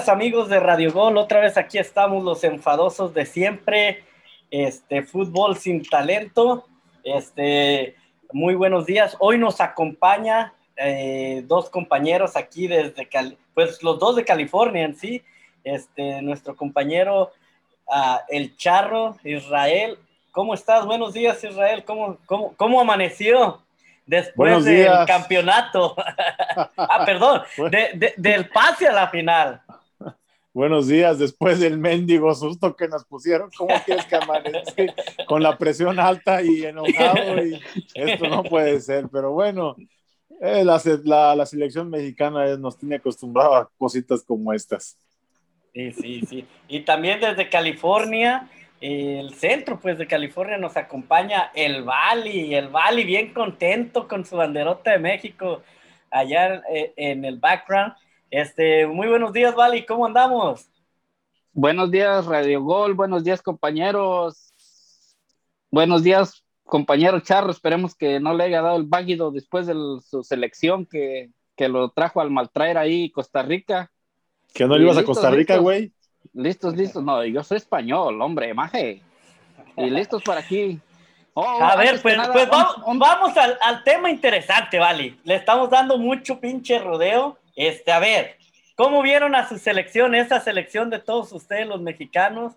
días amigos de Radio Gol, otra vez aquí estamos los enfadosos de siempre, este fútbol sin talento, este muy buenos días, hoy nos acompaña eh, dos compañeros aquí desde, pues los dos de California en sí, este nuestro compañero uh, El Charro, Israel, ¿cómo estás? Buenos días Israel, ¿cómo, cómo, cómo amaneció? después del campeonato. ah, perdón, del pase a la final. Buenos días, después del mendigo susto que nos pusieron, ¿cómo quieres que? Con la presión alta y enojado, y esto no puede ser, pero bueno, eh, la, la, la, selección mexicana nos tiene acostumbrado a cositas como estas. Sí, sí, sí. Y también desde California, el centro pues de California nos acompaña el Bali, el Bali bien contento con su banderota de México allá eh, en el background. Este, muy buenos días, Bali, ¿cómo andamos? Buenos días, Radio Gol, buenos días, compañeros. Buenos días, compañero Charro, esperemos que no le haya dado el váguido después de su selección que, que lo trajo al maltraer ahí Costa Rica. ¿Que no le ibas a Costa Rica, güey? Listos, listos. No, yo soy español, hombre, maje. Y listos para aquí. Oh, a ver, pues, pues vamos, al, al, tema interesante, Vale. Le estamos dando mucho pinche rodeo. Este, a ver, ¿cómo vieron a su selección, esa selección de todos ustedes, los mexicanos?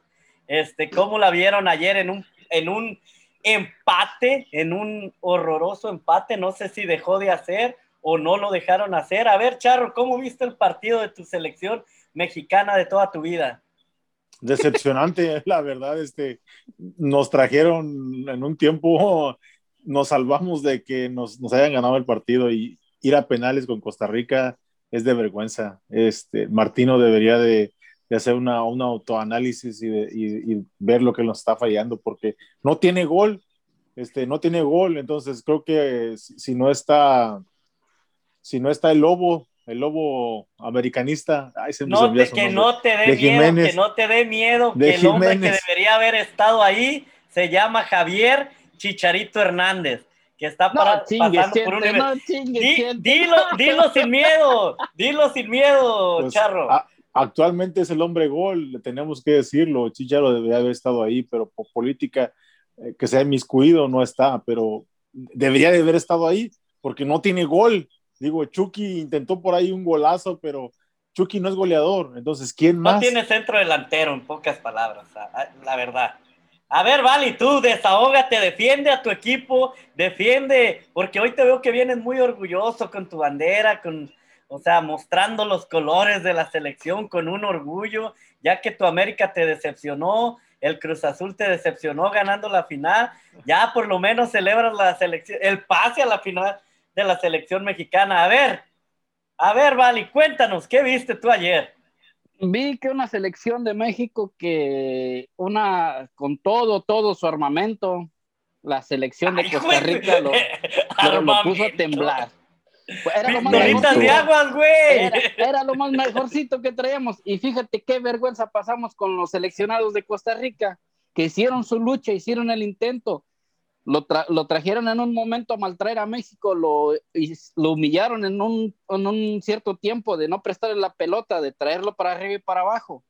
Este, ¿cómo la vieron ayer en un, en un empate, en un horroroso empate? No sé si dejó de hacer o no lo dejaron hacer. A ver, Charro, ¿cómo viste el partido de tu selección? mexicana de toda tu vida. Decepcionante, la verdad, este, nos trajeron en un tiempo, nos salvamos de que nos, nos hayan ganado el partido y ir a penales con Costa Rica es de vergüenza. Este, Martino debería de, de hacer una, un autoanálisis y, y, ver lo que nos está fallando, porque no tiene gol, este, no tiene gol, entonces creo que si, si no está, si no está el lobo, el lobo americanista. no que no te dé miedo, que no te dé miedo, que el hombre que debería haber estado ahí se llama Javier Chicharito Hernández, que está para, pasando por un dilo, dilo sin miedo, dilo sin miedo, pues, Charro. actualmente es el hombre gol, tenemos que decirlo, Chicharo debería haber estado ahí, pero por política eh, que sea inmiscuido no está, pero debería de haber estado ahí porque no tiene gol. Digo, Chucky intentó por ahí un golazo, pero Chucky no es goleador. Entonces, ¿quién más? No tiene centro delantero, en pocas palabras, la verdad. A ver, Vali, tú desahógate, defiende a tu equipo, defiende, porque hoy te veo que vienes muy orgulloso con tu bandera, con, o sea, mostrando los colores de la selección con un orgullo, ya que tu América te decepcionó, el Cruz Azul te decepcionó ganando la final, ya por lo menos celebras la selección, el pase a la final de la selección mexicana. A ver, a ver, Vali, cuéntanos, ¿qué viste tú ayer? Vi que una selección de México que una con todo, todo su armamento, la selección de Costa Rica lo, puso a temblar. Era lo, más de aguas, güey. era lo más mejorcito que traíamos. Y fíjate qué vergüenza pasamos con los seleccionados de Costa Rica, que hicieron su lucha, hicieron el intento, lo, lo, trajeron en un momento a maltraer a México, lo, lo humillaron en un, en un, cierto tiempo de no prestarle la pelota, de traerlo para arriba y para abajo.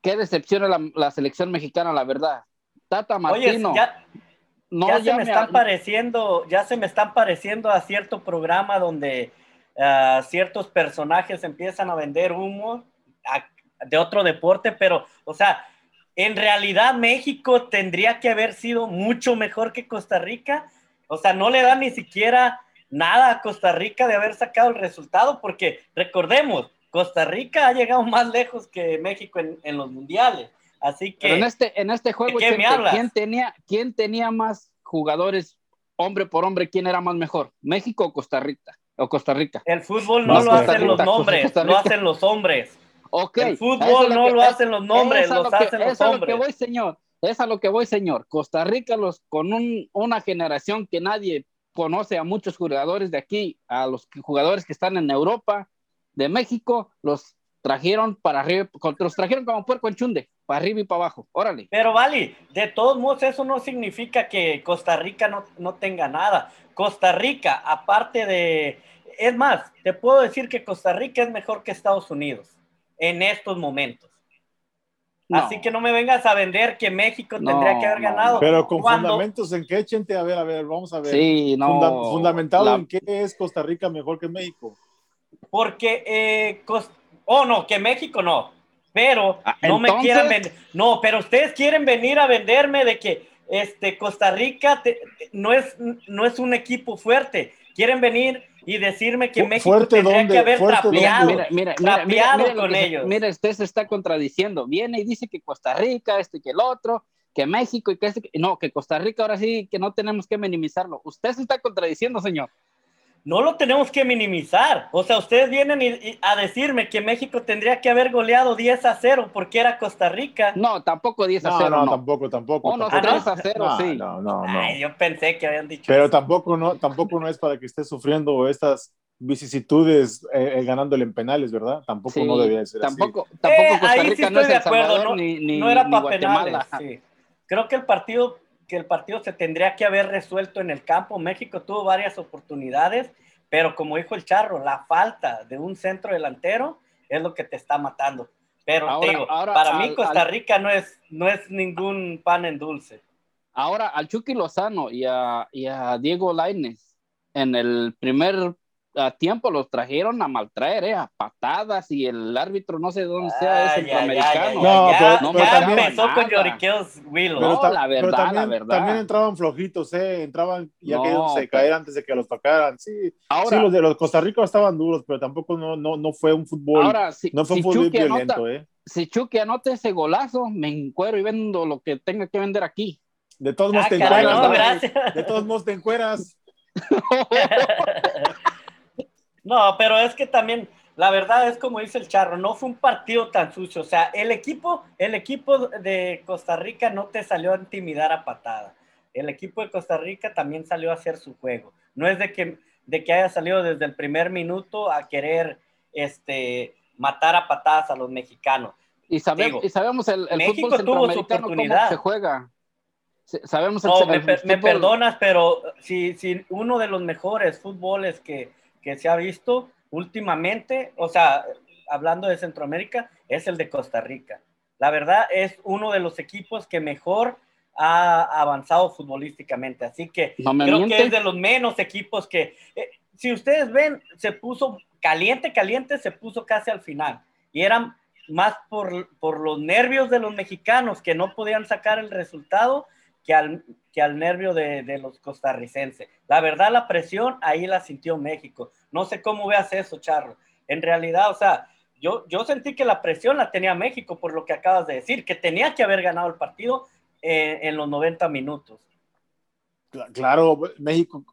Qué decepción la, la selección mexicana, la verdad. Tata Martino. Oye, ya, no ya se me están pareciendo, ya se me están pareciendo a cierto programa donde uh, ciertos personajes empiezan a vender humo de otro deporte, pero, o sea, en realidad México tendría que haber sido mucho mejor que Costa Rica. O sea, no le da ni siquiera nada a Costa Rica de haber sacado el resultado, porque recordemos, Costa Rica ha llegado más lejos que México en, los mundiales. Así que. en este, en este juego, ¿quién, tenía, ¿quién tenía más jugadores hombre por hombre? ¿Quién era más mejor? ¿México o Costa Rica? O Costa Rica. El fútbol no lo hacen los nombres, lo hacen los hombres. El fútbol no lo hacen los nombres, lo hacen los hombres. Es a lo que voy, señor. Es a lo que voy, señor. Costa Rica, los, con una generación que nadie conoce a muchos jugadores de aquí, a los jugadores que están en Europa, de México, los trajeron para arriba, los trajeron como puerco en chunde, para arriba y para abajo, órale. Pero vale, de todos modos eso no significa que Costa Rica no, no tenga nada. Costa Rica, aparte de, es más, te puedo decir que Costa Rica es mejor que Estados Unidos en estos momentos. Así que no me vengas a vender que México tendría que haber ganado. Pero con fundamentos en qué, Chente, a ver, a ver, vamos a ver. Sí, no. fundamentado en qué es Costa Rica mejor que México. Porque, eh, oh no, que México no. Pero ah, no me quieran vender. No, pero ustedes quieren venir a venderme de que este, Costa Rica no, es, no es un equipo fuerte. Quieren venir y decirme que México tendría que haber trapeado, mira, mira, mira, con ellos. Mira, usted se está contradiciendo. Viene y dice que Costa Rica, este que el otro, que México y que este, no, que Costa Rica ahora sí que no tenemos que minimizarlo. Usted se está contradiciendo, señor no lo tenemos que minimizar. O sea, ustedes vienen a decirme que México tendría que haber goleado 10 a 0 porque era Costa Rica. No, tampoco 10 a 0. No, no, tampoco, tampoco. Oh, no, 3 a 0, sí. No, no, no. Ay, yo pensé que habían dicho Pero tampoco no, tampoco no es para que esté sufriendo estas vicisitudes eh, eh, ganándole en penales, ¿verdad? Tampoco no debía ser tampoco, así. Tampoco eh, Costa Rica no es El Salvador, no, ni, ni, no era para penales. Sí. Creo que el partido que el partido se tendría que haber resuelto en el campo. México tuvo varias oportunidades pero como dijo el Charro, la falta de un centro delantero es lo que te está matando. Pero digo, para mí Costa Rica no, es, no es ningún pan en dulce. Ahora, al Chucky Lozano y a, y a Diego Laines, en el primer a tiempo los trajeron a maltraer, eh, a patadas y el árbitro no sé dónde sea, es centroamericano. No, pero, no, también empezó con lloriqueos Willow. No, la verdad, también, la verdad. También entraban flojitos, eh, entraban ya que se caer antes de que los tocaran. Sí, Ahora, sí, los de los Costa Rica estaban duros, pero tampoco no, no, no fue un fútbol, Ahora, si, no fue un fútbol violento, eh. Si Chucky anota ese golazo, me encuero y vendo lo que tenga que vender aquí. De todos modos ah, te encueras. de todos modos te encueras. No, pero es que también, la verdad es como dice el Charro, no fue un partido tan sucio. O sea, el equipo, el equipo de Costa Rica no te salió a intimidar a patada. El equipo de Costa Rica también salió a hacer su juego. No es de que, de que haya salido desde el primer minuto a querer este, matar a patadas a los mexicanos. Y, sabemos, y sabemos el, el México fútbol tuvo su oportunidad. se juega. Sabemos el, no, me, perdonas, pero si, si uno de los mejores fútboles que, que se ha visto últimamente, o sea, hablando de Centroamérica, es el de Costa Rica. La verdad es uno de los equipos que mejor ha avanzado futbolísticamente, así que creo que es de los menos equipos que, eh, si ustedes ven, se puso caliente, caliente, se puso casi al final, y eran más por, por los nervios de los mexicanos que no podían sacar el resultado que al, que al nervio de, los costarricenses. La verdad, la presión ahí la sintió México. No sé cómo veas eso, Charro. En realidad, o sea, yo, yo sentí que la presión la tenía México por lo que acabas de decir, que tenía que haber ganado el partido eh, en los 90 minutos. Claro, México,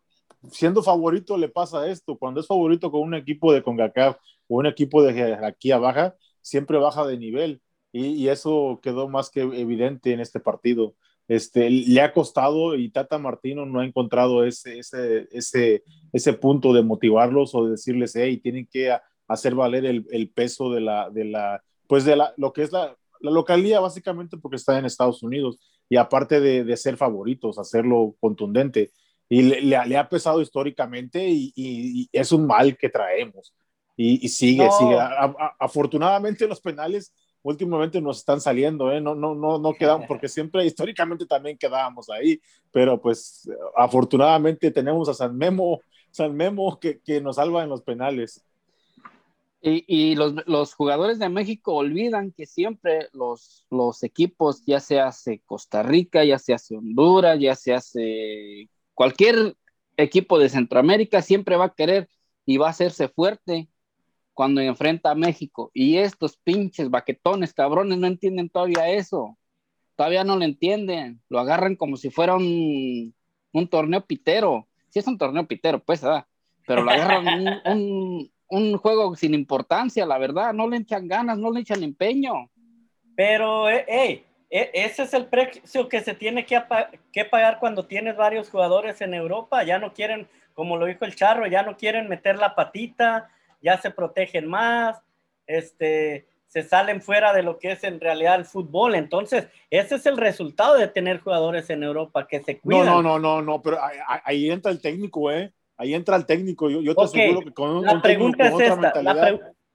siendo favorito le pasa esto. Cuando es favorito con un equipo de CONCACAF o un equipo de jerarquía baja, siempre baja de nivel. Y, eso quedó más que evidente en este partido este, le ha costado y Tata Martino no ha encontrado ese, ese, ese, ese punto de motivarlos o de decirles, hey, tienen que hacer valer el, el, peso de la, de la, pues de la, lo que es la, la localía básicamente porque está en Estados Unidos y aparte de, de ser favoritos, hacerlo contundente. Y le, le, ha pesado históricamente y, y, es un mal que traemos. Y, sigue, sigue. afortunadamente los penales últimamente nos están saliendo, ¿eh? no, no, no, no quedamos, porque siempre históricamente también quedábamos ahí, pero pues afortunadamente tenemos a San Memo, San Memo que, que nos salva en los penales. Y, y los, los, jugadores de México olvidan que siempre los, los equipos, ya se hace Costa Rica, ya se hace Honduras, ya se hace cualquier equipo de Centroamérica, siempre va a querer y va a hacerse fuerte cuando enfrenta a México. Y estos pinches baquetones, cabrones, no entienden todavía eso. Todavía no lo entienden. Lo agarran como si fuera un, un torneo pitero. Si es un torneo pitero, pues, ¿verdad? Pero lo agarran un, un, juego sin importancia, la verdad. No le echan ganas, no le echan empeño. Pero, eh, hey, e, ese es el precio que se tiene que, que pagar cuando tienes varios jugadores en Europa. Ya no quieren, como lo dijo el Charro, ya no quieren meter la patita, ya se protegen más, este, se salen fuera de lo que es en realidad el fútbol. Entonces, ese es el resultado de tener jugadores en Europa que se cuidan. No, no, no, no, pero ahí, entra el técnico, ¿eh? Ahí entra el técnico. Yo, te aseguro que con, la pregunta es esta,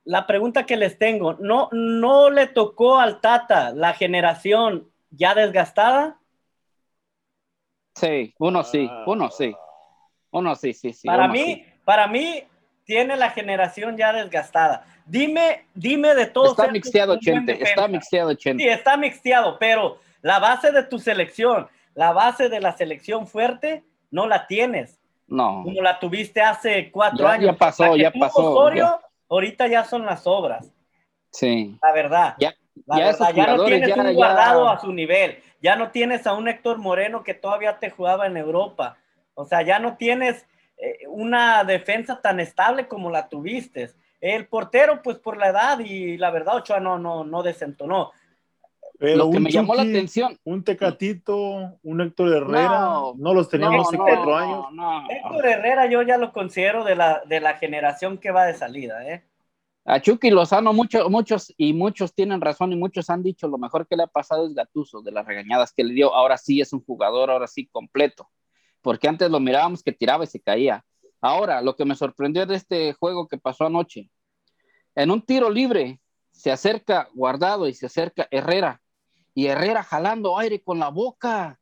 la pregunta que les tengo, ¿no, ¿no le tocó al Tata la generación ya desgastada? Sí, uno sí, uno sí. Uno sí, sí, sí. Para mí, para mí, tiene la generación ya desgastada. Dime, dime de todos. Está mixteado, 80, está mixteado, 80. Sí, está mixteado, pero la base de tu selección, la base de la selección fuerte, no la tienes. No. Como la tuviste hace cuatro años. Ya pasó, ya pasó. ahorita ya son las obras. Sí. La verdad. Ya, la verdad, ya no tienes un guardado a su nivel. Ya no tienes a un Héctor Moreno que todavía te jugaba en Europa. O sea, ya no tienes una defensa tan estable como la tuviste. El portero, pues por la edad y la verdad, Ochoa no, no, no desentonó. Pero lo que me llamó la atención. Un Tecatito, un Héctor Herrera, no, los teníamos hace cuatro años. Héctor Herrera yo ya lo considero de la, de la generación que va de salida, ¿eh? A Chucky Lozano, muchos, muchos y muchos tienen razón y muchos han dicho lo mejor que le ha pasado es Gatuso, de las regañadas que le dio. Ahora sí es un jugador, ahora sí completo. Porque antes lo mirábamos que tiraba y se caía. Ahora, lo que me sorprendió de este juego que pasó anoche, en un tiro libre se acerca Guardado y se acerca Herrera y Herrera jalando aire con la boca.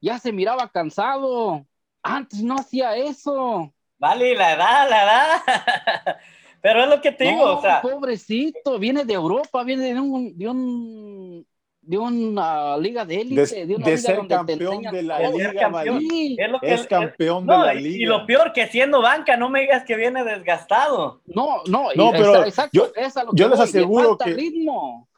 Ya se miraba cansado. Antes no hacía eso. Vale, la edad, la edad. Pero es lo que te digo, o sea. Pobrecito, viene de Europa, viene de un, de un de una liga de élite, de, una de liga ser campeón de la liga, campeón. es, lo que, es campeón de la liga. Y lo peor que siendo banca, no me digas que viene desgastado. No, no, no pero yo, yo les aseguro que ritmo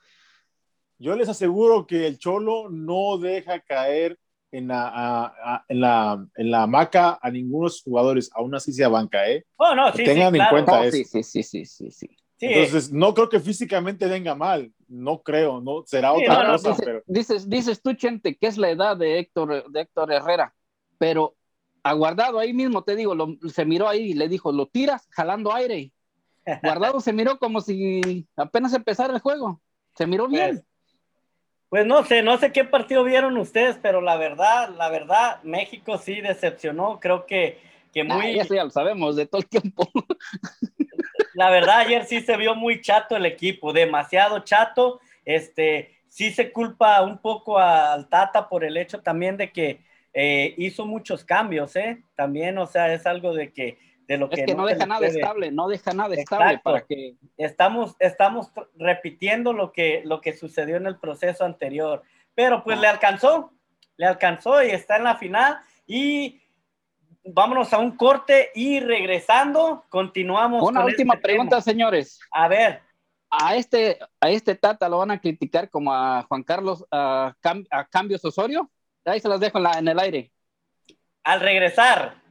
yo les aseguro que el Cholo no deja caer en la, en la, en la hamaca a ninguno de sus jugadores, aún así sea banca, ¿eh? Oh, no, sí, tengan en cuenta eso. Sí, sí, sí, sí, sí. Entonces, no creo que físicamente venga mal, no creo, no será otra cosa. pero... dices, dices tú, Chente, que es la edad de Héctor, de Héctor Herrera, pero aguardado ahí mismo, te digo, se miró ahí y le dijo, lo tiras jalando aire. Guardado se miró como si apenas empezara el juego, se miró bien. Pues, pues no sé, no sé qué partido vieron ustedes, pero la verdad, la verdad, México sí decepcionó. Creo que, que muy. ya lo sabemos de todo el tiempo. La verdad, ayer sí se vio muy chato el equipo, demasiado chato. Este, sí se culpa un poco al Tata por el hecho también de que eh, hizo muchos cambios, ¿eh? También, o sea, es algo de que de lo es que, no, deja nada estable, no deja nada estable para que estamos estamos repitiendo lo que lo que sucedió en el proceso anterior, pero pues le alcanzó, le alcanzó y está en la final y vámonos a un corte y regresando continuamos. Una última este pregunta, señores. A ver. A este, a este Tata lo van a criticar como a Juan Carlos a, a Cambios Osorio. Ahí se las dejo en, la, en el aire. Al regresar.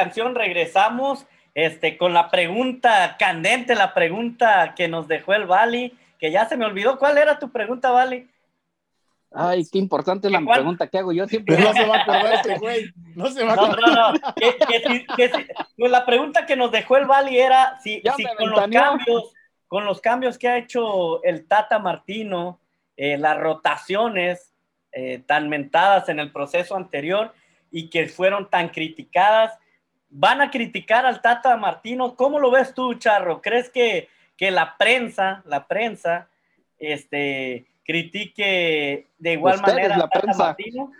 Canción regresamos este, con la pregunta candente, la pregunta que nos dejó el Bali, que ya se me olvidó. ¿Cuál era tu pregunta, Bali? Ay, qué importante es la pregunta que hago yo siempre. no se va a acordar este güey. No se va a acordar. No, no, no. pues la pregunta que nos dejó el Bali era si, con, los cambios, con los cambios que ha hecho el Tata Martino, eh, las rotaciones eh, tan mentadas en el proceso anterior, y que fueron tan criticadas. Van a criticar al Tata Martino. ¿Cómo lo ves tú, Charro? ¿Crees que, que la prensa, la prensa, este, critique de igual manera al Tata Martino?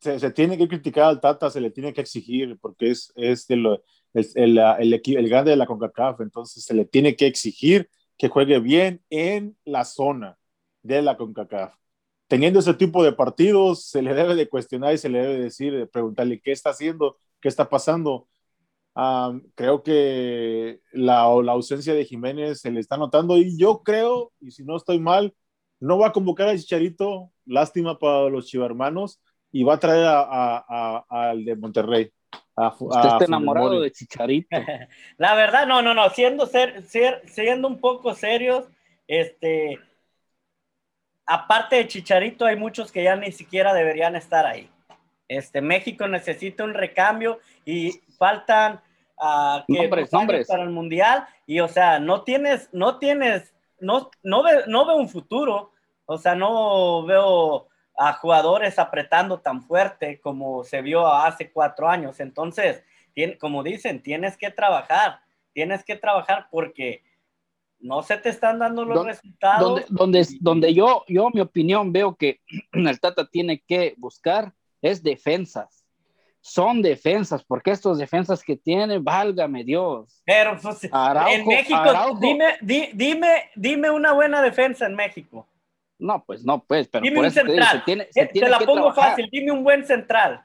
Se, tiene que criticar al Tata, se le tiene que exigir, porque es, es, el, el, el, el grande de la CONCACAF, entonces se le tiene que exigir que juegue bien en la zona de la CONCACAF teniendo ese tipo de partidos, se le debe de cuestionar y se le debe decir, de preguntarle qué está haciendo, qué está pasando. creo que la, la, ausencia de Jiménez se le está notando y yo creo, y si no estoy mal, no va a convocar a Chicharito, lástima para los chivarmanos, y va a traer al de Monterrey. Usted está enamorado de Chicharito. La verdad, no, no, no, siendo, ser, siendo un poco serios, este, aparte de Chicharito, hay muchos que ya ni siquiera deberían estar ahí. Este, México necesita un recambio y faltan uh, que nombres, para el mundial y o sea, no tienes, no tienes, no, no, ve, no veo un futuro, o sea, no veo a jugadores apretando tan fuerte como se vio hace cuatro años. Entonces, como dicen, tienes que trabajar, tienes que trabajar porque no se te están dando los resultados. Donde, donde, donde, yo, yo, mi opinión, veo que el Tata tiene que buscar es defensas. Son defensas, porque estos defensas que tiene, válgame Dios. Pero pues, en México, dime, dime, dime una buena defensa en México. No, pues no, pues, pero dime un central. Te, la pongo fácil, dime un buen central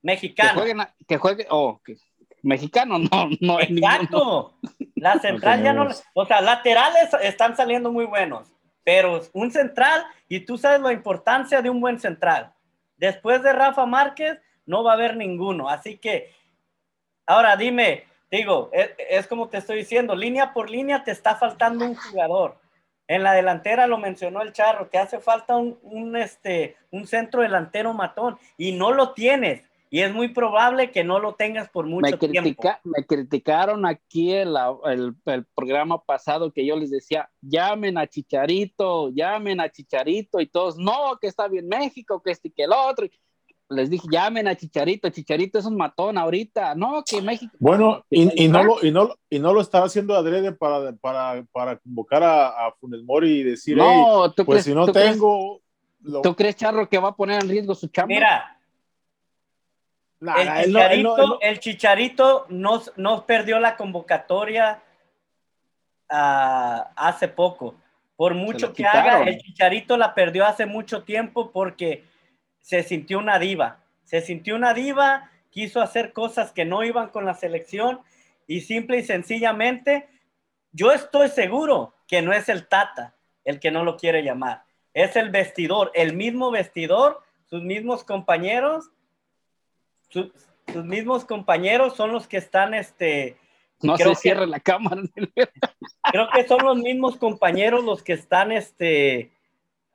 mexicano. Que juegue, que oh, mexicano, no, no Exacto. La central ya no, o sea, laterales están saliendo muy buenos, pero un central, y tú sabes la importancia de un buen central. Después de Rafa Márquez, no va a haber ninguno. Así que, ahora dime, digo, es, como te estoy diciendo, línea por línea te está faltando un jugador. En la delantera lo mencionó el Charro, que hace falta un, un, este, un centro delantero matón y no lo tienes y es muy probable que no lo tengas por mucho tiempo. Me criticaron aquí el, el, programa pasado que yo les decía, llamen a Chicharito, llamen a Chicharito, y todos, no, que está bien México, que este y que el otro. Les dije, llamen a Chicharito, Chicharito es un matón ahorita, no, que México. Bueno, y, no, lo, y, no, y no lo estaba haciendo adrede para, para, para convocar a, a Funes Mori y decir, no, pues si no tengo... ¿Tú crees, Charro, que va a poner en riesgo su chamba? Mira, el, chicharito, el Chicharito no, perdió la convocatoria ah, hace poco. Por mucho que haga, el Chicharito la perdió hace mucho tiempo porque se sintió una diva. Se sintió una diva, quiso hacer cosas que no iban con la selección y simple y sencillamente, yo estoy seguro que no es el Tata el que no lo quiere llamar. Es el vestidor, el mismo vestidor, sus mismos compañeros sus, mismos compañeros son los que están, este... No se cierre la cámara. creo que son los mismos compañeros los que están, este,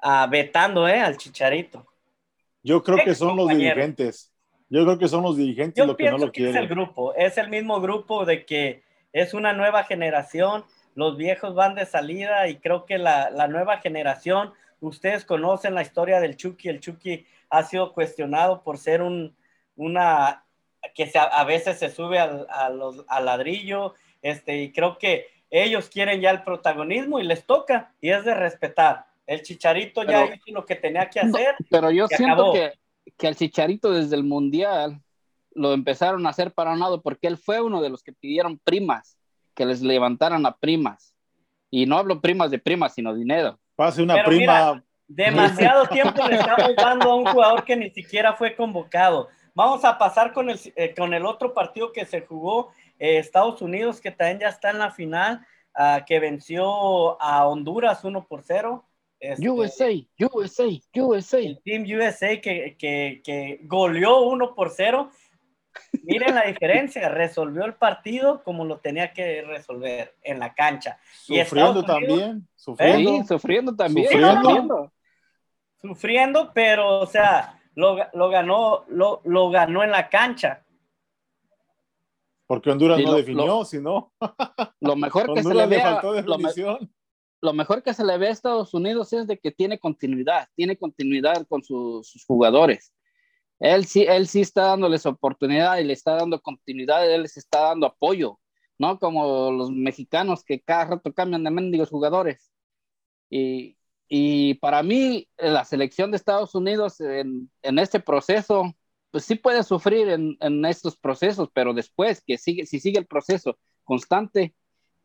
uh, vetando, ¿eh? Al Chicharito. Yo creo que son los dirigentes. Yo creo que son los dirigentes los que no lo quieren. Es el grupo, es el mismo grupo de que es una nueva generación, los viejos van de salida y creo que la, la nueva generación, ustedes conocen la historia del Chucky, el Chucky ha sido cuestionado por ser un, una que se, a veces se sube al, al ladrillo, este, y creo que ellos quieren ya el protagonismo y les toca, y es de respetar. El Chicharito ya hizo lo que tenía que hacer. pero yo siento que, que el Chicharito desde el Mundial lo empezaron a hacer para un lado porque él fue uno de los que pidieron primas que les levantaran a primas. Y no hablo primas de primas, sino dinero. Pase una prima. demasiado tiempo le estamos dando a un jugador que ni siquiera fue convocado. Vamos a pasar con el, eh, con el otro partido que se jugó, eh, Estados Unidos, que también ya está en la final, uh, que venció a Honduras 1 por 0. Este, USA, USA, USA. El Team USA que, que, que goleó 1 por 0 Miren la diferencia, resolvió el partido como lo tenía que resolver en la cancha. Sufriendo también, sufriendo. sufriendo también. Sufriendo. sufriendo. pero, o sea, lo, lo ganó, lo, lo, ganó en la cancha. Porque Honduras no definió, sino. Lo mejor que se le ve lo, lo, mejor que se le ve a Estados Unidos es de que tiene continuidad, tiene continuidad con sus jugadores él sí, él sí está dándoles oportunidad y le está dando continuidad, él les está dando apoyo, ¿no? Como los mexicanos que cada rato cambian de mendigos jugadores. Y, y para mí, la selección de Estados Unidos en, en este proceso, pues sí puede sufrir en, en, estos procesos, pero después, que sigue, si sigue el proceso constante,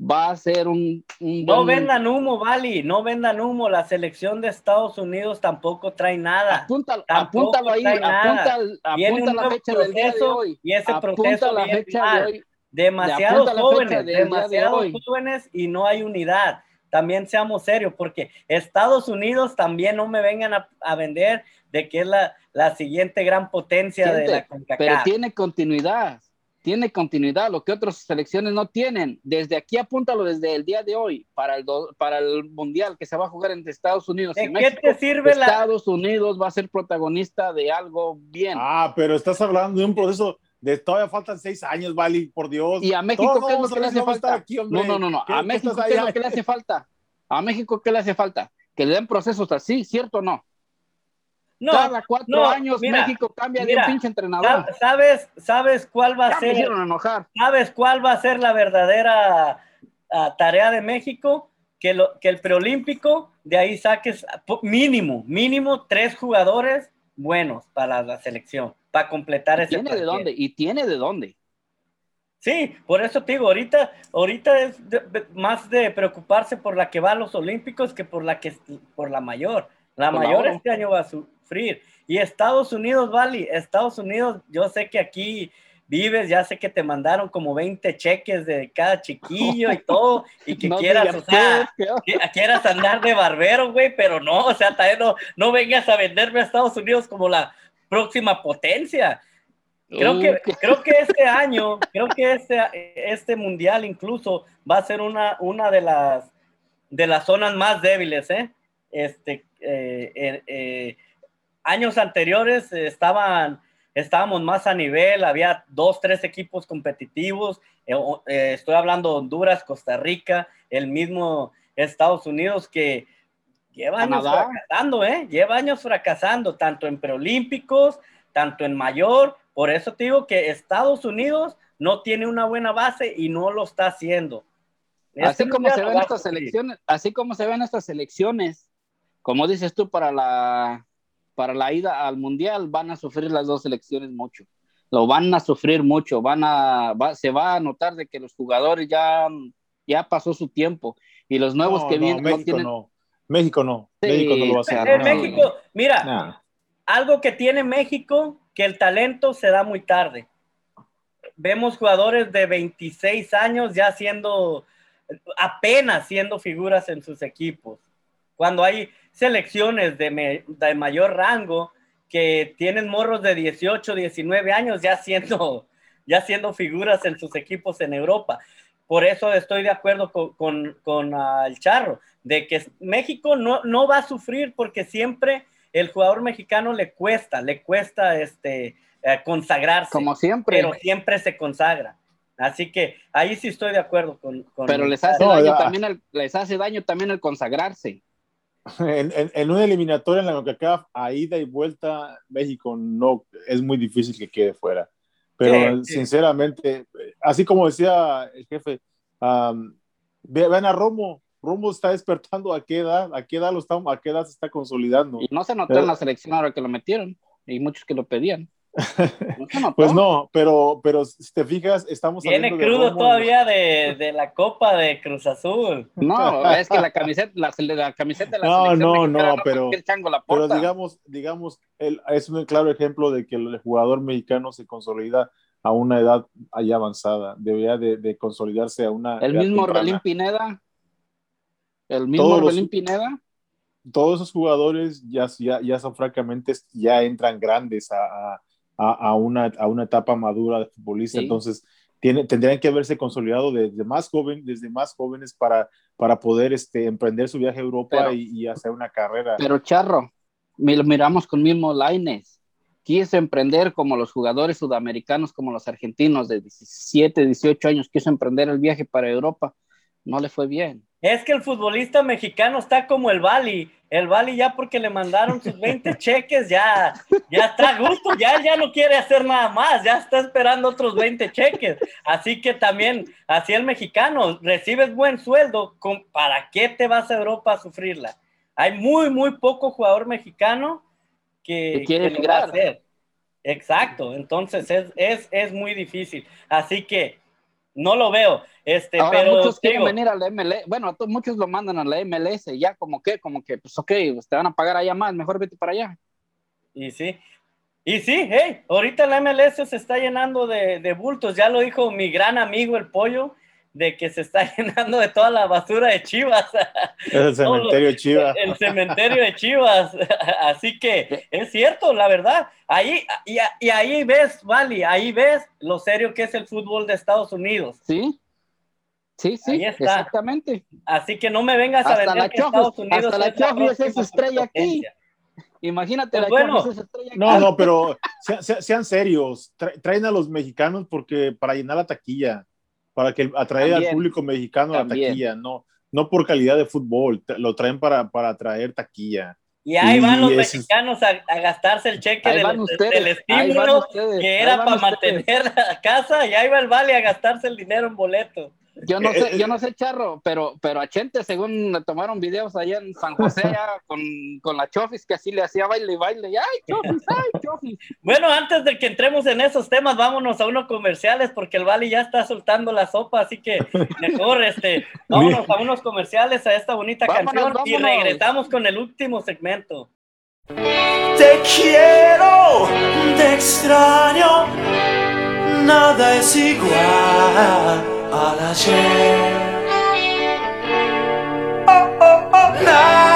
va a ser un... no vendan humo, Vali, no vendan humo. La selección de Estados Unidos tampoco trae nada. Apúntalo, apúntalo ahí, apunta, apunta la fecha del día de hoy. Y ese proceso la fecha de hoy. Demasiados jóvenes, demasiados jóvenes y no hay unidad. También seamos serios, porque Estados Unidos también no me vengan a, a vender de que es la, la siguiente gran potencia de la CONCACAF. Pero tiene continuidad tiene continuidad, lo que otras selecciones no tienen. Desde aquí apúntalo desde el día de hoy para el, para el Mundial que se va a jugar entre Estados Unidos y México. ¿Qué te sirve Estados Unidos va a ser protagonista de algo bien. Ah, pero estás hablando de un proceso de todavía faltan seis años, Vali, por Dios. ¿Y a México qué es lo que le hace falta? no, no, no, no. ¿A México qué es lo que le hace falta? ¿A México qué le hace falta? Que le den procesos así, ¿cierto o no? No, Cada cuatro años México cambia de un pinche entrenador. ¿Sabes, sabes cuál va a ser? Enojar. ¿Sabes cuál va a ser la verdadera uh, tarea de México? Que, lo, que el preolímpico, de ahí saques mínimo, mínimo tres jugadores buenos para la selección, para completar ese ¿Tiene de dónde? ¿Y tiene de dónde? Sí, por eso te digo, ahorita, ahorita es de, de, más de preocuparse por la que va a los olímpicos que por la que por la mayor. La por mayor la este año va a, su, sufrir. Y Estados Unidos, Vali, Estados Unidos, yo sé que aquí vives, ya sé que te mandaron como 20 cheques de cada chiquillo y todo, y que no quieras, o sea, que, quieras andar de barbero, güey, pero no, o sea, no, no vengas a venderme a Estados Unidos como la próxima potencia. Creo que, creo que este año, creo que este, este mundial incluso va a ser una, una de las de las zonas más débiles, ¿eh? Este, eh, eh, eh años anteriores estaban, estábamos más a nivel, había dos, tres equipos competitivos, estoy hablando de Honduras, Costa Rica, el mismo Estados Unidos que lleva años fracasando, ¿eh? Lleva años fracasando, tanto en preolímpicos, tanto en mayor, por eso te digo que Estados Unidos no tiene una buena base y no lo está haciendo. Así como se ven estas elecciones, así como se ven estas elecciones, como dices tú, para la para la ida al mundial van a sufrir las dos selecciones mucho. Lo van a sufrir mucho, van a, se va a notar de que los jugadores ya, ya pasó su tiempo y los nuevos no, que vienen no, México no, México no, sí. México no lo va a hacer. En México, mira, nah. algo que tiene México, que el talento se da muy tarde. Vemos jugadores de 26 años ya siendo, apenas siendo figuras en sus equipos. Cuando hay selecciones de, me, de mayor rango que tienen morros de 18, 19 años ya siendo, ya siendo figuras en sus equipos en Europa. Por eso estoy de acuerdo con, con, con uh, el Charro, de que México no, no va a sufrir porque siempre el jugador mexicano le cuesta, le cuesta este, eh, consagrarse. Como siempre. Pero siempre se consagra. Así que ahí sí estoy de acuerdo con. con pero les hace, daño también el, les hace daño también el consagrarse. En, en, en, una eliminatoria en la CONCACAF, a ida y vuelta, México no es muy difícil que quede fuera. Pero sí, sinceramente, sí. así como decía el jefe, um, vean a Romo, Romo está despertando a qué edad, a qué edad lo está, a qué edad se está consolidando. Y no se notó Pero, en la selección ahora que lo metieron, y muchos que lo pedían. pues no, pero, pero si te fijas, estamos Viene crudo todavía de, de, la Copa de Cruz Azul. No, es que la camiseta, la, la camiseta de la No, no, no, pero, pero digamos, digamos, es un claro ejemplo de que el jugador mexicano se consolida a una edad allá avanzada, debería de, de consolidarse a una El mismo Orbelín Pineda. El mismo Orbelín Pineda todos esos jugadores ya, ya, ya son francamente, ya entran grandes a, a, a, una, a una etapa madura de futbolista, entonces tiene, tendrían que haberse consolidado desde más joven, desde más jóvenes para, para poder este, emprender su viaje a Europa y, hacer una carrera. Pero Charro, miramos con mismo Laines, quiso emprender como los jugadores sudamericanos, como los argentinos de 17, 18 años, quiso emprender el viaje para Europa, no le fue bien. Es que el futbolista mexicano está como el Bali. El Bali ya porque le mandaron sus 20 cheques, ya, ya está a gusto, ya, ya no quiere hacer nada más, ya está esperando otros 20 cheques. Así que también, así el mexicano, recibes buen sueldo, ¿para qué te vas a Europa a sufrirla? Hay muy, muy poco jugador mexicano que, quiere hacer. Exacto, entonces es, es, es muy difícil. Así que no lo veo. Este, pero muchos quieren venir a la MLS, bueno, muchos lo mandan a la MLS, ya como que, como que, pues ok, pues, te van a pagar allá más, mejor vete para allá. Y sí, y sí, hey, ahorita la MLS se está llenando de, de bultos, ya lo dijo mi gran amigo el pollo, de que se está llenando de toda la basura de Chivas. el cementerio de Chivas. El cementerio de Chivas. Así que es cierto, la verdad. Ahí, y, y ahí ves, Vali, ahí ves lo serio que es el fútbol de Estados Unidos. Sí. Sí, sí, exactamente. Así que no me vengas a vender que Estados Unidos hasta la Chofis es estrella aquí. Imagínate pues la bueno, es estrella aquí. No, no, pero sean, serios. traen a los mexicanos porque para llenar la taquilla para que atraer al público mexicano a la taquilla, no, no por calidad de fútbol, lo traen para, para atraer taquilla. Y ahí van los mexicanos a, gastarse el cheque del, estímulo que era para mantener la casa y ahí va el Vale a gastarse el dinero en boleto. Yo no sé, yo no sé, Charro, pero, pero a Chente, según le tomaron videos allá en San José, con, con, la Chofis, que así le hacía baile y baile. ¡Ay, Chofis! ¡Ay, Chofis! Bueno, antes de que entremos en esos temas, vámonos a unos comerciales, porque el Vale ya está soltando la sopa, así que mejor, este, vámonos a unos comerciales a esta bonita canción y regresamos con el último segmento. Te quiero, te extraño, nada es igual al ayer. Oh, oh, oh, nada,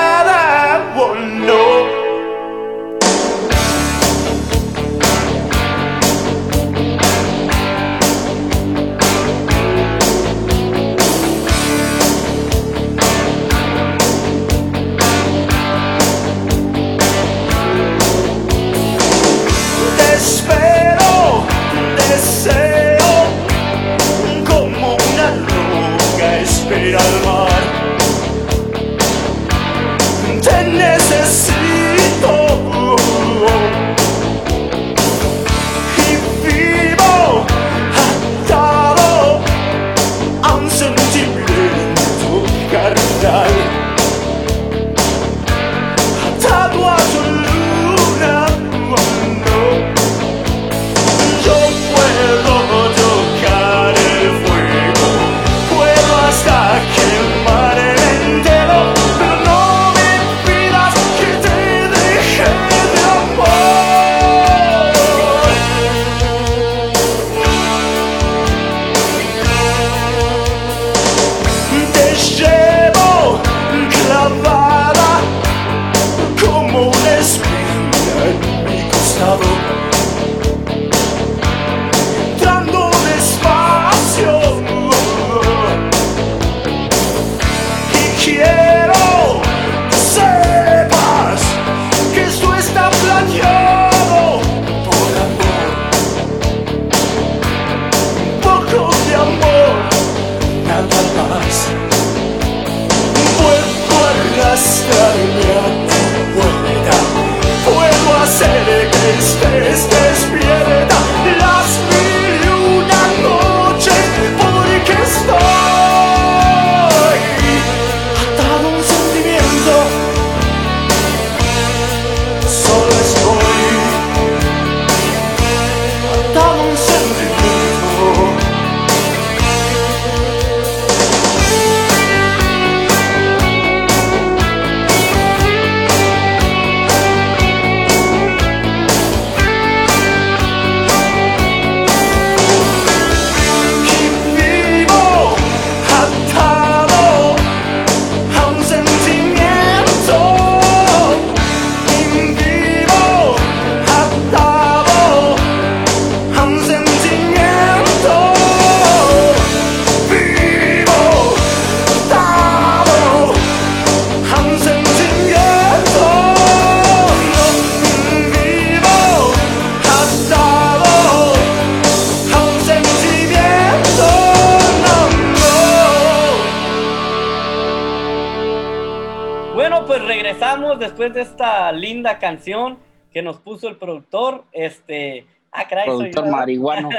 después de esta linda canción que nos puso el productor. Este, ah, caray, soy Productor yo. marihuano.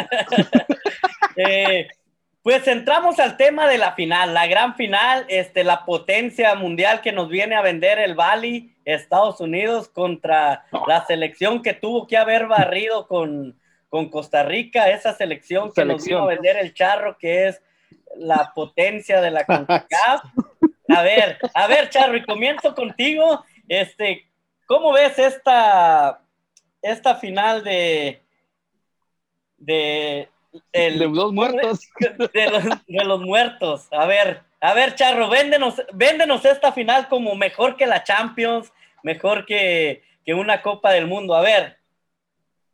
Eh, pues entramos al tema de la final, la gran final, este, la potencia mundial que nos viene a vender el Bali, Estados Unidos, contra la selección que tuvo que haber barrido con, con Costa Rica, esa selección que nos vino a Selección. vender el charro, que es la potencia de la CONCACAF. A ver, a ver, Charro, y comienzo contigo. Este, ¿cómo ves esta, esta final de, de, el- De dos muertos. de los, de los muertos. A ver, a ver, Charro, véndenos, véndenos esta final como mejor que la Champions, mejor que, que una Copa del Mundo. A ver,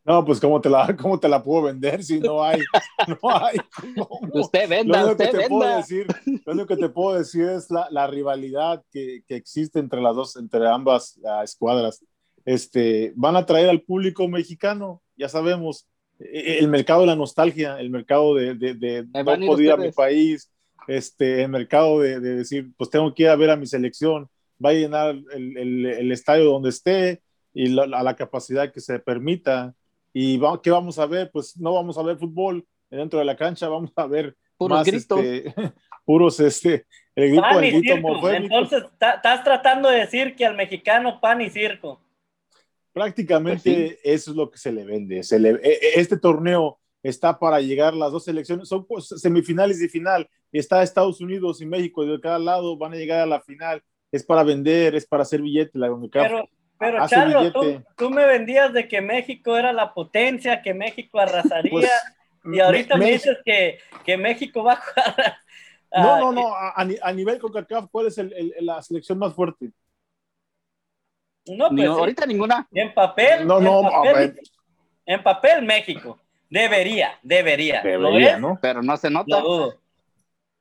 No, pues cómo te la, cómo te la puedo vender si no hay, no hay. cómo? Usted Lo venda, único que usted te puedo venda. decir, lo único que te puedo decir es la, la rivalidad que, que existe entre las dos, entre ambas ah, escuadras. Este, van a traer al público mexicano, ya sabemos, eh, el mercado de la nostalgia, el mercado de, de, de no poder ir a mi país, este, el mercado de, de decir, pues tengo que ir a ver a mi selección, va a llenar el, el, el estadio donde esté y la, a la capacidad que se permita. ¿Y va- qué vamos a ver? Pues no vamos a ver fútbol dentro de la cancha, vamos a ver Puros más, gritos. este, puros, este, el grito, pan y circo. Entonces, estás tratando de decir que al mexicano pan y circo. prácticamente eso es lo que se le vende. Se le- e- e- este torneo está para llegar las dos selecciones, son pues, semifinales y final. Está Estados Unidos y México de cada lado, van a llegar a la final. Es para vender, es para hacer billete. La. Pero, pero Hace Charlo, tú, me vendías de que México era la potencia, que México arrasaría, Pues, y ahorita me, Me- dices que, que México va a jugar. a- No, no, no. A, a ni- a nivel CONCACAF, ¿cuál es el- el- la selección más fuerte? No, Ni- pues, sí. ahorita ninguna. En papel, No, no, en a papel, ver, en papel México. Debería, debería. ¿Lo debería? ¿no? Pero no se nota.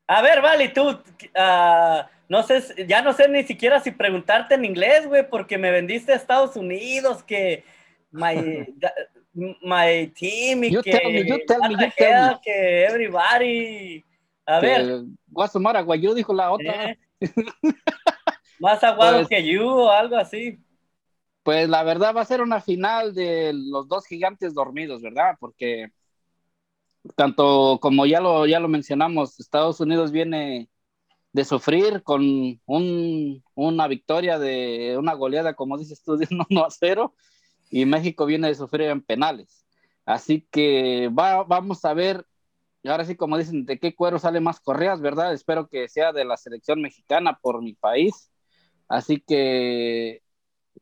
A ver, vale, tú, ah, no sé, ya no sé ni siquiera si preguntarte en inglés, güey, porque me vendiste a Estados Unidos, que my, my team y You que, tell me, you tell me, you tell me. que everybody. A ver, Que Guasumara Guayú dijo la otra. eh, más aguado Pues- que you o algo así. Pues la verdad va a ser una final de los dos gigantes dormidos, ¿verdad? Porque tanto como ya lo, ya lo mencionamos, Estados Unidos viene de sufrir con un, una victoria de una goleada, como dices tú, de un 1 a 0, y México viene de sufrir en penales. Así que va, vamos a ver, ahora sí, como dicen, de qué cuero sale más correas, ¿verdad? Espero que sea de la selección mexicana por mi país. Así que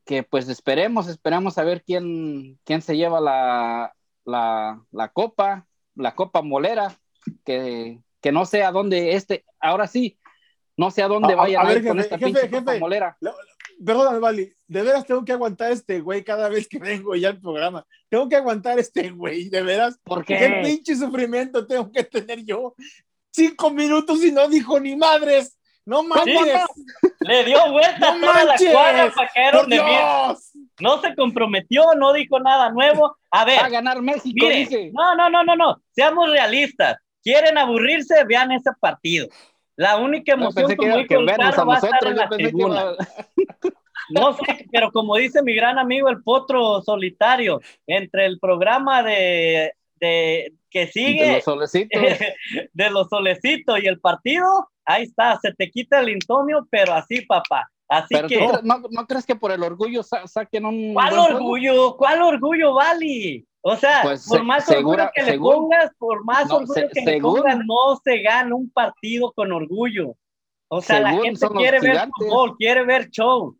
que pues esperemos, esperemos a ver quién, quién se lleva la, la, la copa, la copa molera, que, que no sé a dónde este, ahora sí, no sé a dónde A- a- vayan a a, ver, ir con jefe, esta jefe, pinche jefe. molera. Perdóname, Vali, de veras tengo que aguantar a este güey cada vez que vengo ya al programa. Tengo que aguantar a este güey, de veras. ¿Por ¿Qué qué? pinche sufrimiento tengo que tener yo? Cinco minutos y no dijo ni madres. No manches. Le dio vuelta ¡No toda la manches! cuadra para caer ¡Por donde viene. Dios! No se comprometió, no dijo nada nuevo. A ver, Va a ganar México, Mire, dice. no, no, no, no, no. Seamos realistas. ¿Quieren aburrirse? Vean ese partido. La única emoción, pensé que, como el Carro, a va a estar en la que No sé, pero como dice mi gran amigo el Potro Solitario, entre el programa de, de que de sigue, los solecitos. de los solecitos y el partido, ahí está, se te quita el insomnio, pero así, papá. Así Pero que, ¿tú cre- no, ¿no crees que por el orgullo sa- saquen un ¿cuál orgullo? ¿Cuál orgullo, Vali? O sea, Pues, por más segura- orgullo que le según- pongas, por más No, orgullo se- que le según- pongas, no se gana un partido con orgullo. O sea, la gente quiere ver gigantes. fútbol, quiere ver show.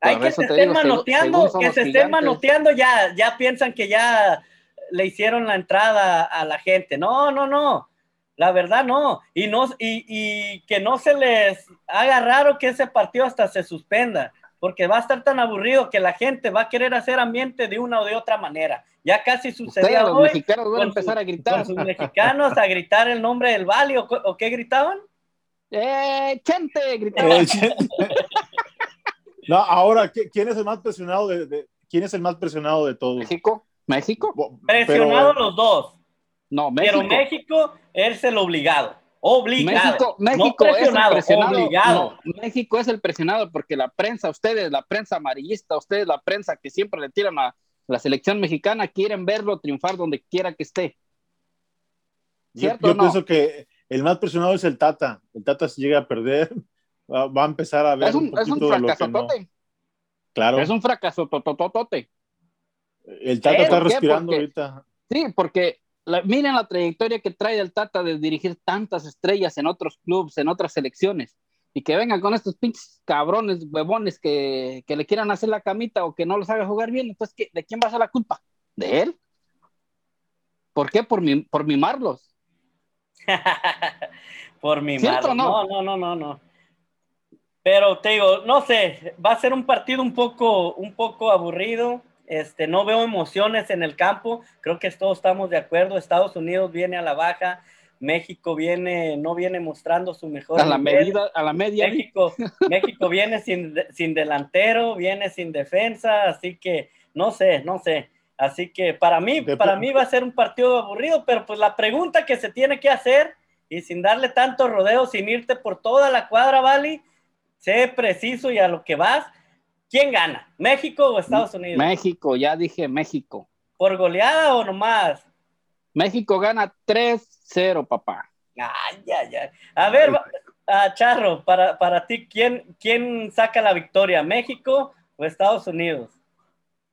Hay que se estén digo, manoteando, según que se estén gigantes. manoteando ya, ya piensan que ya le hicieron la entrada a la gente. No, no, no. La verdad no. Y no, y, y que no se les haga raro que ese partido hasta se suspenda, porque va a estar tan aburrido que la gente va a querer hacer ambiente de una o de otra manera. Ya casi sucedía los hoy mexicanos, van a empezar su- a gritar. con sus mexicanos a gritar el nombre del Vali o, qué gritaban. ¡Eh, Chente! Gritaban. Eh, no, ahora, ¿qui- ¿quién es el más presionado de, de- quién es el más presionado de todos? México. ¿México? Presionados pero, los dos. No, México. Pero México es el obligado. Obligado. México, México no es el presionado, presionado. obligado. No, México es el presionado porque la prensa, ustedes, la prensa amarillista, ustedes, la prensa que siempre le tiran a la selección mexicana, quieren verlo triunfar donde quiera que esté. Yo, ¿Cierto yo no? pienso que el más presionado es el Tata. El Tata si llega a perder, va, va a empezar a ver Es un, un es un poquito de lo que. Claro, Es un fracaso totototote. el Tata ¿Pero está respirando Porque- ahorita. Sí, porque la- miren la trayectoria que trae el Tata de dirigir tantas estrellas en otros clubes, en otras selecciones, y que vengan con estos pinches cabrones, huevones que, que le quieran hacer la camita o que no los haga jugar bien. Entonces, ¿qué- ¿de quién va a ser la culpa? ¿De él? ¿Por qué? Por, mi- por mimarlos. Por mi ¿Cierto madre. o no? No, no, no, no, no. Pero te digo, no sé, va a ser un partido un poco, un poco aburrido. Este, no veo emociones en el campo. Creo que todos estamos de acuerdo. Estados Unidos viene a la baja. México viene, no viene mostrando su mejor A la nivel. medida, a la media. México, México viene sin, sin delantero, viene sin defensa, así que no sé, no sé. Así que para mí, para mí va a ser un partido aburrido, pero pues la pregunta que se tiene que hacer y sin darle tanto rodeo, sin irte por toda la cuadra, Vali, sé preciso y a lo que vas, ¿quién gana? ¿México o Estados Unidos? México, ya dije México. ¿Por goleada o nomás? México gana 3-0, papá. Ay, ay, ay. A ver, Charro, para, para ti, ¿quién, ¿quién saca la victoria? ¿México o Estados Unidos?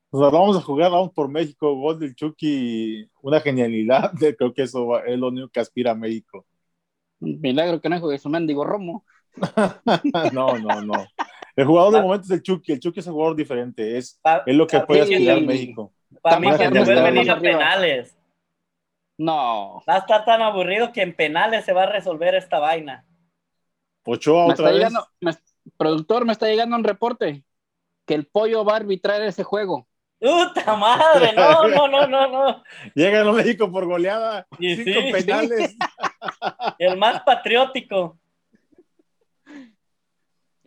O sea, vamos a jugar, vamos por México, gol del Chucky, una genialidad. Creo que eso va- es lo único que aspira a México. Milagro que no juegue su mendigo Romo. No, no, no. El jugador de momento es el Chucky. El Chucky es un jugador diferente. Es, Pa- es lo que puede sí, aspirar sí. México. Para mí que se genialidad. vuelven ir a penales. No. Va a estar tan aburrido que en penales se va a resolver esta vaina. Ochoa Me otra está vez. llegando, me- productor, me está llegando un reporte que el pollo va a arbitrar ese juego. ¡Puta madre! No, no, no, no, no. Llega a México por goleada. Y cinco sí, penales. El más patriótico.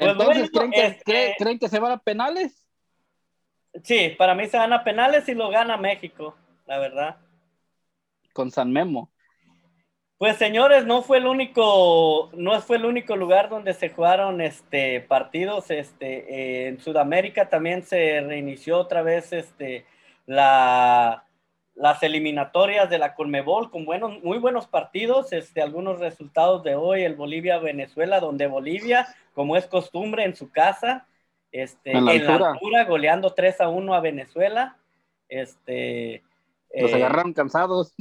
Pues Entonces, bueno, ¿creen, que, este- creen- creen que se van a penales? Sí, para mí se van a penales y lo gana México, la verdad. Con San Memo. Pues señores, no fue el único, no fue el único lugar donde se jugaron este partidos. Este, eh, en Sudamérica también se reinició otra vez este la, las eliminatorias de la Colmebol con buenos, muy buenos partidos. Este, algunos resultados de hoy, el Bolivia-Venezuela, donde Bolivia, como es costumbre en su casa, este, En la en la altura, goleando 3 a 1 a Venezuela. Este, Los eh, agarraron cansados.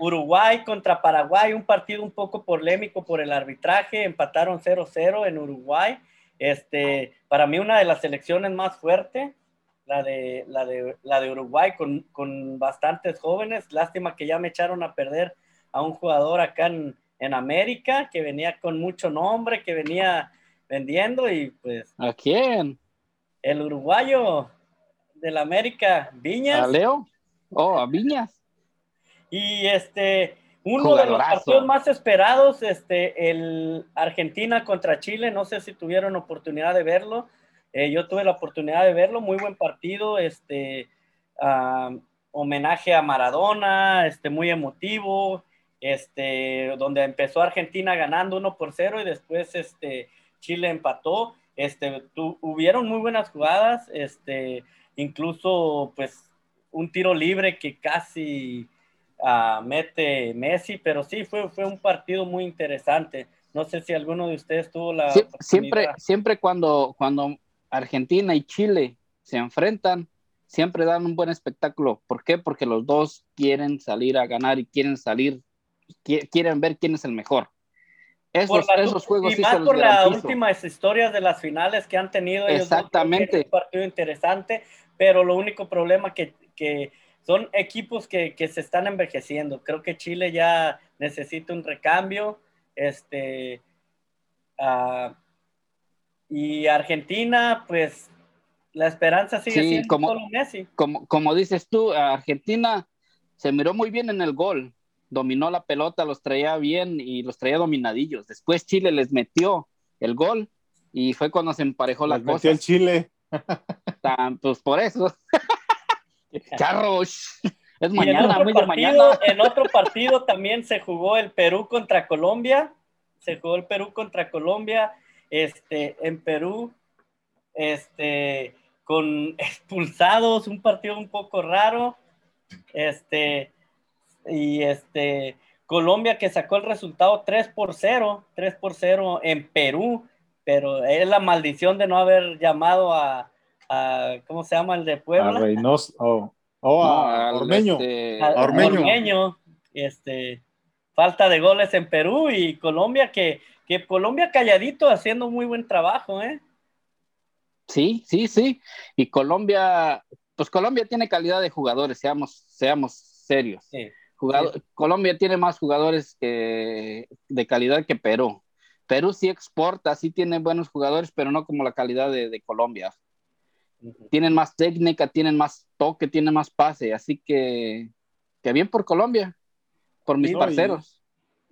Uruguay contra Paraguay, un partido un poco polémico por el arbitraje, empataron 0-0 en Uruguay. Este, para mí una de las selecciones más fuertes, la de, la de, la de Uruguay, con, con bastantes jóvenes. Lástima que ya me echaron a perder a un jugador acá en, en América, que venía con mucho nombre, que venía vendiendo y pues ¿A quién? el uruguayo del América, Viñas. ¿A Leo? Oh, a Viñas. Y este, uno de los partidos más esperados, este, el Argentina contra Chile, no sé si tuvieron oportunidad de verlo. Eh, yo tuve la oportunidad de verlo, muy buen partido, este, homenaje a Maradona, este, muy emotivo, este, donde empezó Argentina ganando 1 por 0 y después este, Chile empató. Este, tu- hubieron muy buenas jugadas, este, incluso pues un tiro libre que casi ah, mete Messi, pero sí fue, fue un partido muy interesante. No sé si alguno de ustedes tuvo la Sie- siempre, siempre cuando, cuando Argentina y Chile se enfrentan, siempre dan un buen espectáculo. ¿Por qué? Porque los dos quieren salir a ganar y quieren salir, qui- quieren ver quién es el mejor. Esos, Por la- esos juegos y sí más se los por las últimas historias de las finales que han tenido ellos Exactamente. es un partido interesante, pero lo único problema que, que son equipos que, que se están envejeciendo. Creo que Chile ya necesita un recambio. Este ah, y Argentina, pues la esperanza sigue Sí, siendo como- solo Messi. Como, como dices tú, Argentina se miró muy bien en el gol. Dominó la pelota, los traía bien y los traía dominadillos. Después Chile les metió el gol y fue cuando se emparejó la cosa. metió el Chile. Tan- pues por eso. Charros. Es mañana, otro muy de partido, mañana. en otro partido también se jugó el Perú contra Colombia. se jugó el Perú contra Colombia, este, en Perú, este, con expulsados, un partido un poco raro, este, y este, Colombia que sacó el resultado 3 por 0, 3 por 0 en Perú, pero es la maldición de no haber llamado a, a ¿cómo se llama el de Puebla? A Reynoso, oh, oh, a No, Ormeño. este- a Ormeño. Ormeño, este, falta de goles en Perú y Colombia que, que Colombia calladito haciendo muy buen trabajo, ¿eh? Sí, sí, sí. Y Colombia, pues Colombia tiene calidad de jugadores, seamos, seamos serios. Sí. Jugado- Colombia tiene más jugadores que, de calidad que Perú. Perú sí exporta, sí tiene buenos jugadores, pero no como la calidad de, de Colombia. Tienen más técnica, tienen más toque, tienen más pase, así que, que bien por Colombia, por mis no, parceros.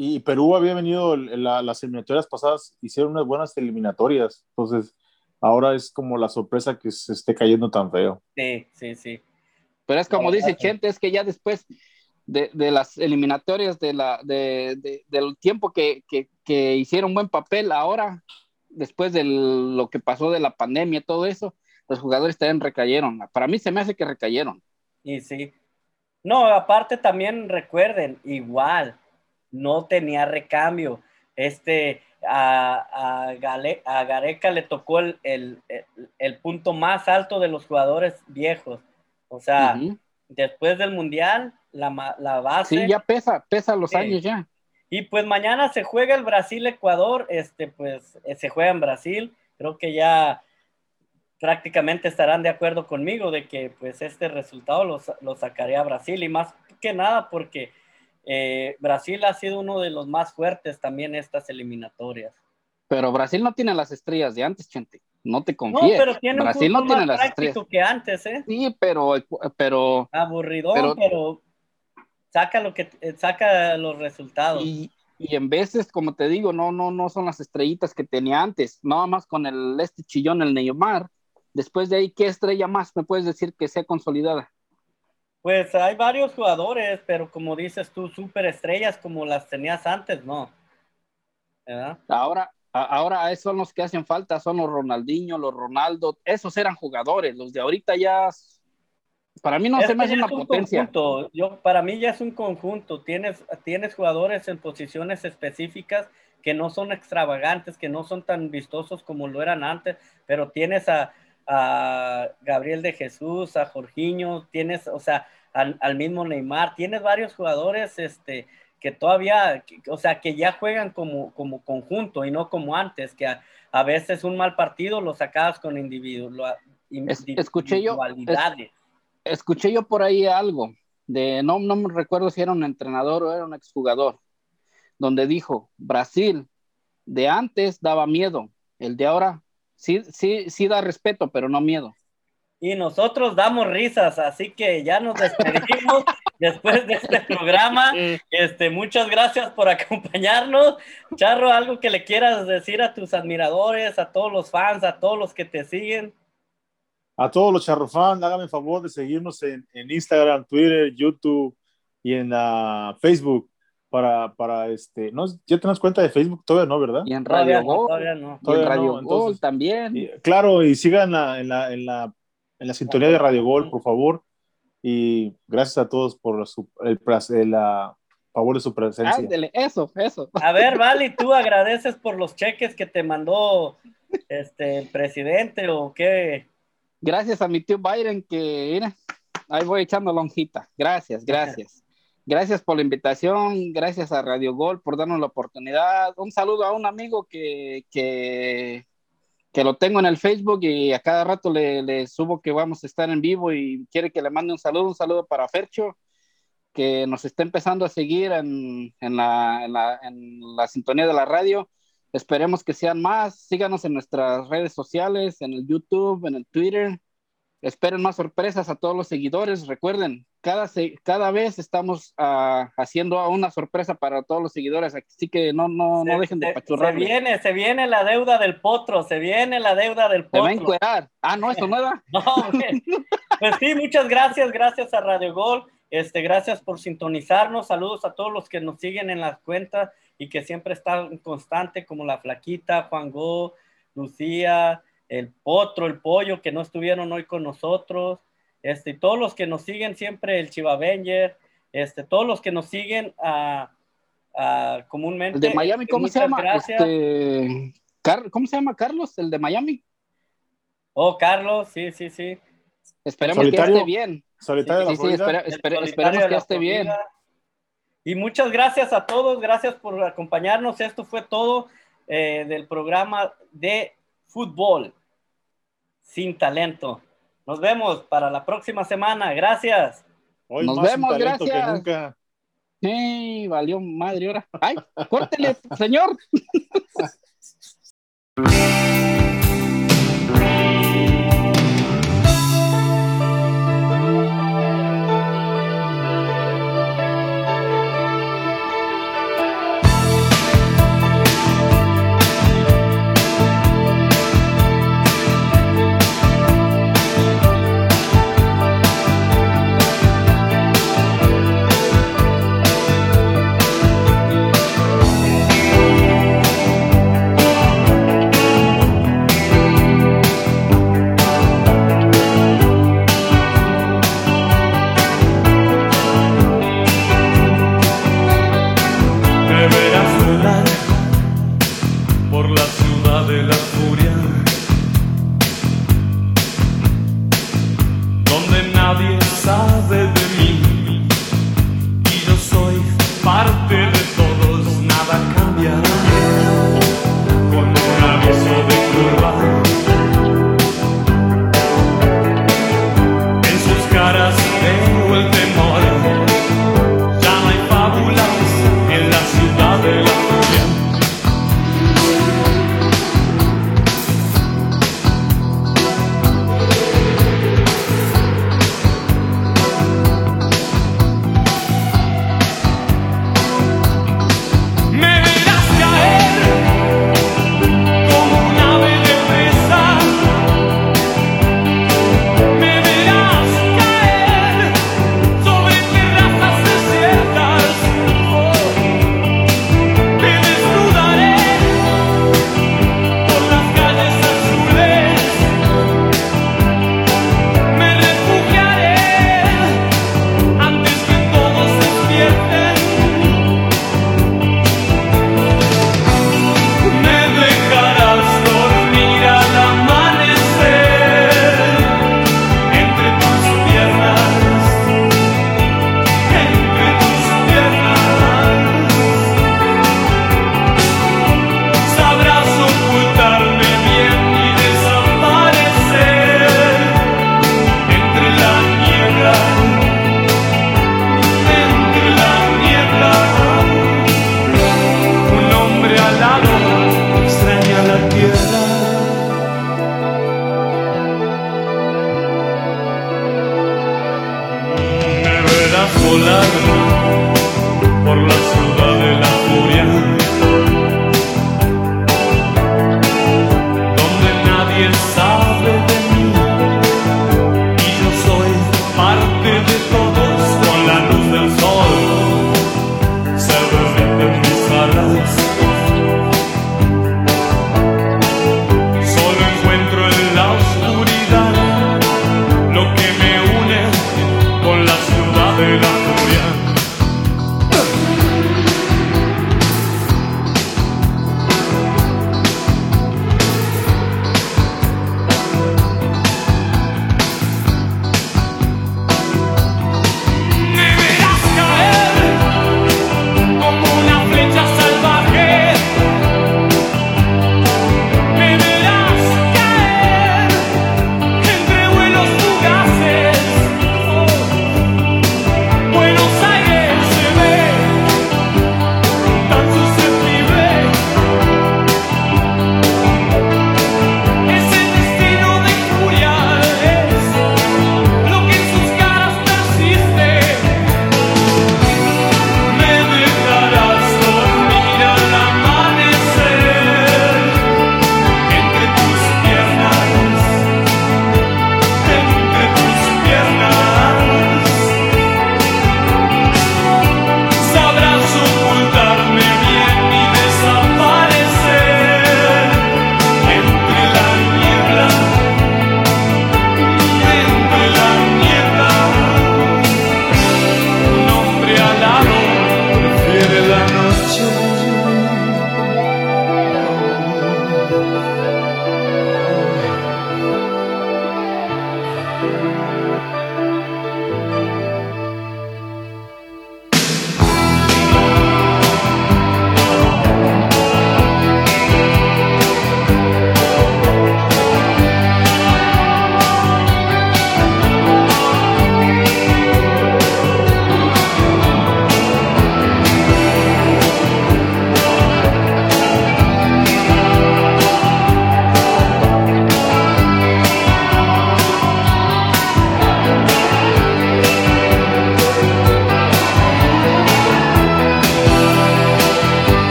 Y Perú había venido, en la- las eliminatorias pasadas, hicieron unas buenas eliminatorias. Entonces, ahora es como la sorpresa que se esté cayendo tan feo. Sí, sí, sí. Pero es como La dice. Chente, es que ya después de, de las eliminatorias, de la, de, de- del tiempo que, que, que hicieron buen papel, ahora, después de lo que pasó de la pandemia y todo eso, los jugadores también recayeron. Para mí se me hace que recayeron. Y sí. No, aparte también recuerden, igual, no tenía recambio. Este, a, a, Gale- a Gareca le tocó el, el- el- el punto más alto de los jugadores viejos. O sea, después del Mundial, la, la base. Sí, ya pesa, pesa los Sí. años ya. Y pues mañana se juega el Brasil-Ecuador, este, pues eh, se juega en Brasil. Creo que ya prácticamente estarán de acuerdo conmigo de que pues este resultado lo, lo sacaría Brasil y más que nada porque eh, Brasil ha sido uno de los más fuertes también estas eliminatorias. Pero Brasil no tiene las estrellas de antes, Chente. No te No, confíes. pero tiene Brasil un no tiene más las estrellas. que antes, ¿eh? Sí, pero, pero Aburridón, Pero- pero, saca lo que eh, saca los resultados. Y, y en veces, como te digo, no, no, no son las estrellitas que tenía antes, nada más con el este chillón, el Neymar. Después de ahí, ¿qué estrella más me puedes decir que sea consolidada? Pues hay varios jugadores, pero como dices tú, superestrellas como las tenías antes, no. ¿Verdad? Ahora, ahora son los que hacen falta, son los Ronaldinho, los Ronaldo, esos eran jugadores, los de ahorita ya, para mí no Es se me que hace una un potencia. conjunto. Yo, para mí ya es un conjunto. Tienes, tienes jugadores en posiciones específicas que no son extravagantes, que no son tan vistosos como lo eran antes, pero tienes a, a Gabriel de Jesús, a Jorginho, tienes, o sea, al, al mismo Neymar, tienes varios jugadores este, que todavía, o sea, que ya juegan como, como conjunto y no como antes, que a, a veces un mal partido lo sacabas con individuo, Es- escuché yo-. Escuché yo por ahí algo, de no, no me recuerdo si era un entrenador o era un exjugador, donde dijo, Brasil de antes daba miedo, el de ahora sí, sí, sí da respeto, pero no miedo. Y nosotros damos risas, así que ya nos despedimos después de este programa. Este, muchas gracias por acompañarnos. Charro, algo que le quieras decir a tus admiradores, a todos los fans, a todos los que te siguen. A todos los charrofans, háganme el favor de seguirnos en, en Instagram, Twitter, YouTube y en ah, Facebook para, para este, ¿no? ¿Ya tenés cuenta de Facebook? Todavía no, ¿verdad? Y en Todavía Radio Gol, todavía no. y en Todavía Radio no, Gol entonces- también. Y, claro, y sigan la- en, la, en, la, en la sintonía de Radio Gol, por favor. Y gracias a todos por su, el, el, ah, favor de su presencia. Ándele, eso, eso. A ver, Vali, ¿tú agradeces por los cheques que te mandó este, el presidente o qué? Gracias a mi tío Byron que, mira, ahí voy echando lonjita. Gracias, gracias. Gracias por la invitación, gracias a Radio Gol por darnos la oportunidad. Un saludo a un amigo que, que, lo tengo en el Facebook y a cada rato le, subo que vamos a estar en vivo y quiere que le mande un saludo, un saludo para Fercho, que nos está empezando a seguir en, en en la- en la sintonía de la radio. Esperemos que sean más. Síganos en nuestras redes sociales, en el YouTube, en el Twitter. Esperen más sorpresas a todos los seguidores. Recuerden, cada, se- cada vez estamos ah, haciendo una sorpresa para todos los seguidores. Así que no, no, no Se- dejen de se- Se viene, se viene la deuda del potro, se viene la deuda del Te va a potro. encuerar. Ah, no, eso no era. No, pues sí, muchas gracias, gracias a Radio Gol, este, gracias por sintonizarnos, saludos a todos los que nos siguen en las cuentas, y que siempre están constante, como la Flaquita, Juan Go, Lucía, el Potro, el Pollo, que no estuvieron hoy con nosotros, este, todos los que nos siguen siempre, el Chiva Avenger, este, todos los que nos siguen a, comúnmente. El de Miami, ¿cómo se llama? Este, ¿Cómo se llama Carlos? El de Miami. Oh, Carlos, sí, sí, sí. Esperemos que esté bien. Solitario sí, sí, esperemos que esté bien. Y muchas gracias a todos, gracias por acompañarnos. Esto fue todo eh, del programa de fútbol sin talento. Nos vemos para la próxima semana. Gracias. Hoy Nos vemos, gracias. nunca. Sí, valió madre ahora. Ay, córtele, señor. la ciudad de la furia, donde nadie sabe de mí y yo soy parte de ti.